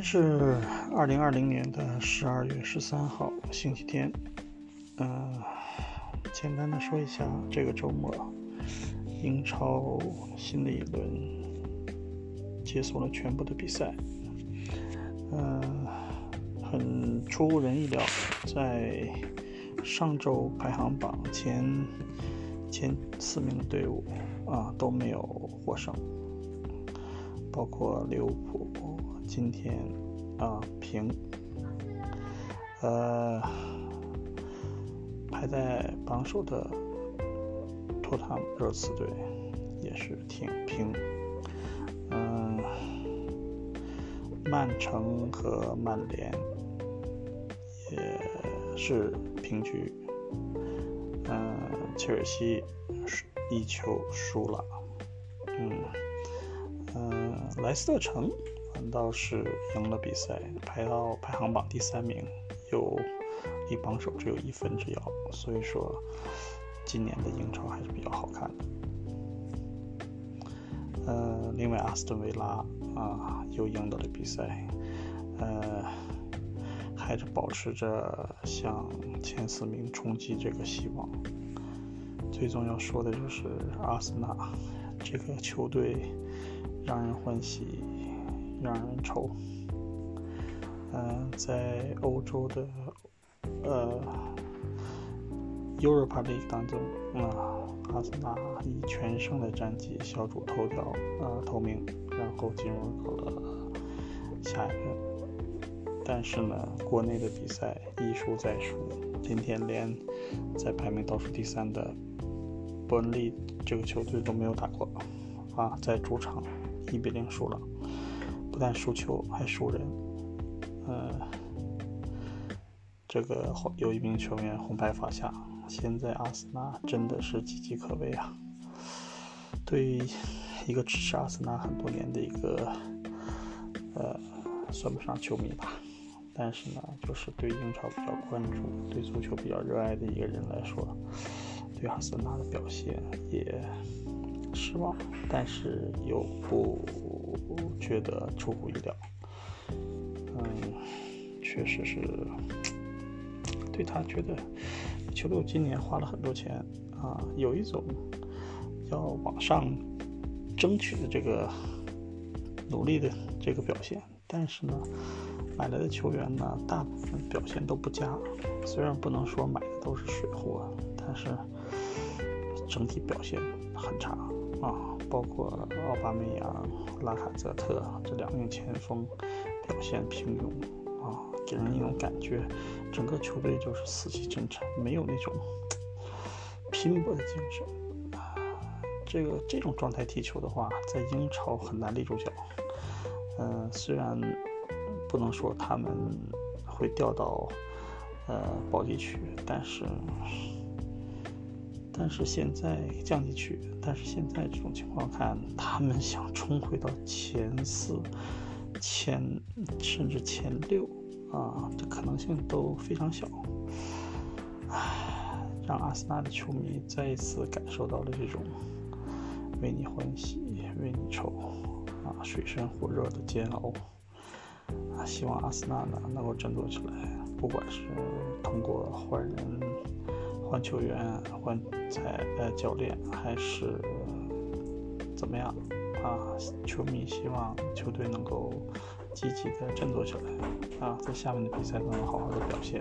天是二零二零年的十二月十三号，星期天。嗯，简单的说一下，这个周末英超新的一轮结束了全部的比赛。嗯，很出乎人意料，在上周排行榜前前四名的队伍啊都没有获胜，包括利物浦。今天啊平，呃排在榜首的托塔姆热刺队也是挺平，嗯，曼城和曼联也是平局，嗯，切尔西一球输了，嗯，莱斯特城。反倒是赢了比赛，排到排行榜第三名，有离榜首只有一分之遥。所以说，今年的英超还是比较好看的。呃，另外阿斯顿维拉啊又赢得了比赛，呃，还是保持着向前四名冲击这个希望。最重要说的就是阿森纳这个球队让人欢喜。让人愁。嗯，在欧洲的呃 Europa League 当中，啊，阿森纳以全胜的战绩小组头条呃头名，然后进入到了下一个。但是呢，国内的比赛一输再输，今天连在排名倒数第三的伯恩利这个球队都没有打过，啊，在主场一比零输了。不但输球还输人，呃，这个有一名球员红牌罚下，现在阿森纳真的是岌岌可危啊！对于一个支持阿森纳很多年的一个，呃，算不上球迷吧，但是呢，就是对英超比较关注、对足球比较热爱的一个人来说，对阿森纳的表现也失望，但是又不。觉得出乎意料，嗯，确实是对他觉得球队今年花了很多钱啊，有一种要往上争取的这个努力的这个表现，但是呢，买来的球员呢，大部分表现都不佳，虽然不能说买的都是水货，但是整体表现很差。啊，包括奥巴梅扬、拉卡泽特这两名前锋表现平庸啊，给人一种感觉，整个球队就是死气沉沉，没有那种拼搏的精神啊。这个这种状态踢球的话，在英超很难立住脚。嗯，虽然不能说他们会掉到呃保级区，但是。但是现在降级区，但是现在这种情况看，他们想冲回到前四、前甚至前六啊，这可能性都非常小。唉，让阿森纳的球迷再一次感受到了这种为你欢喜、为你愁啊，水深火热的煎熬啊！希望阿森纳呢能够振作起来，不管是通过换人。换球员、换裁呃教练还是怎么样啊？球迷希望球队能够积极的振作起来啊，在下面的比赛能好好的表现。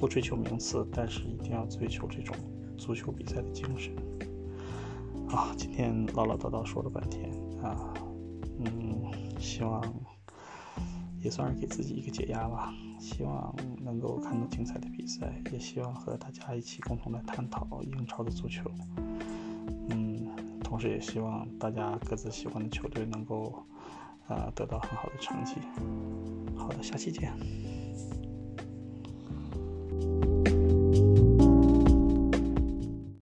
不追求名次，但是一定要追求这种足球比赛的精神。啊，今天唠唠叨叨说了半天啊，嗯，希望。也算是给自己一个解压吧，希望能够看到精彩的比赛，也希望和大家一起共同来探讨英超的足球。嗯，同时也希望大家各自喜欢的球队能够，呃，得到很好的成绩。好的，下期见。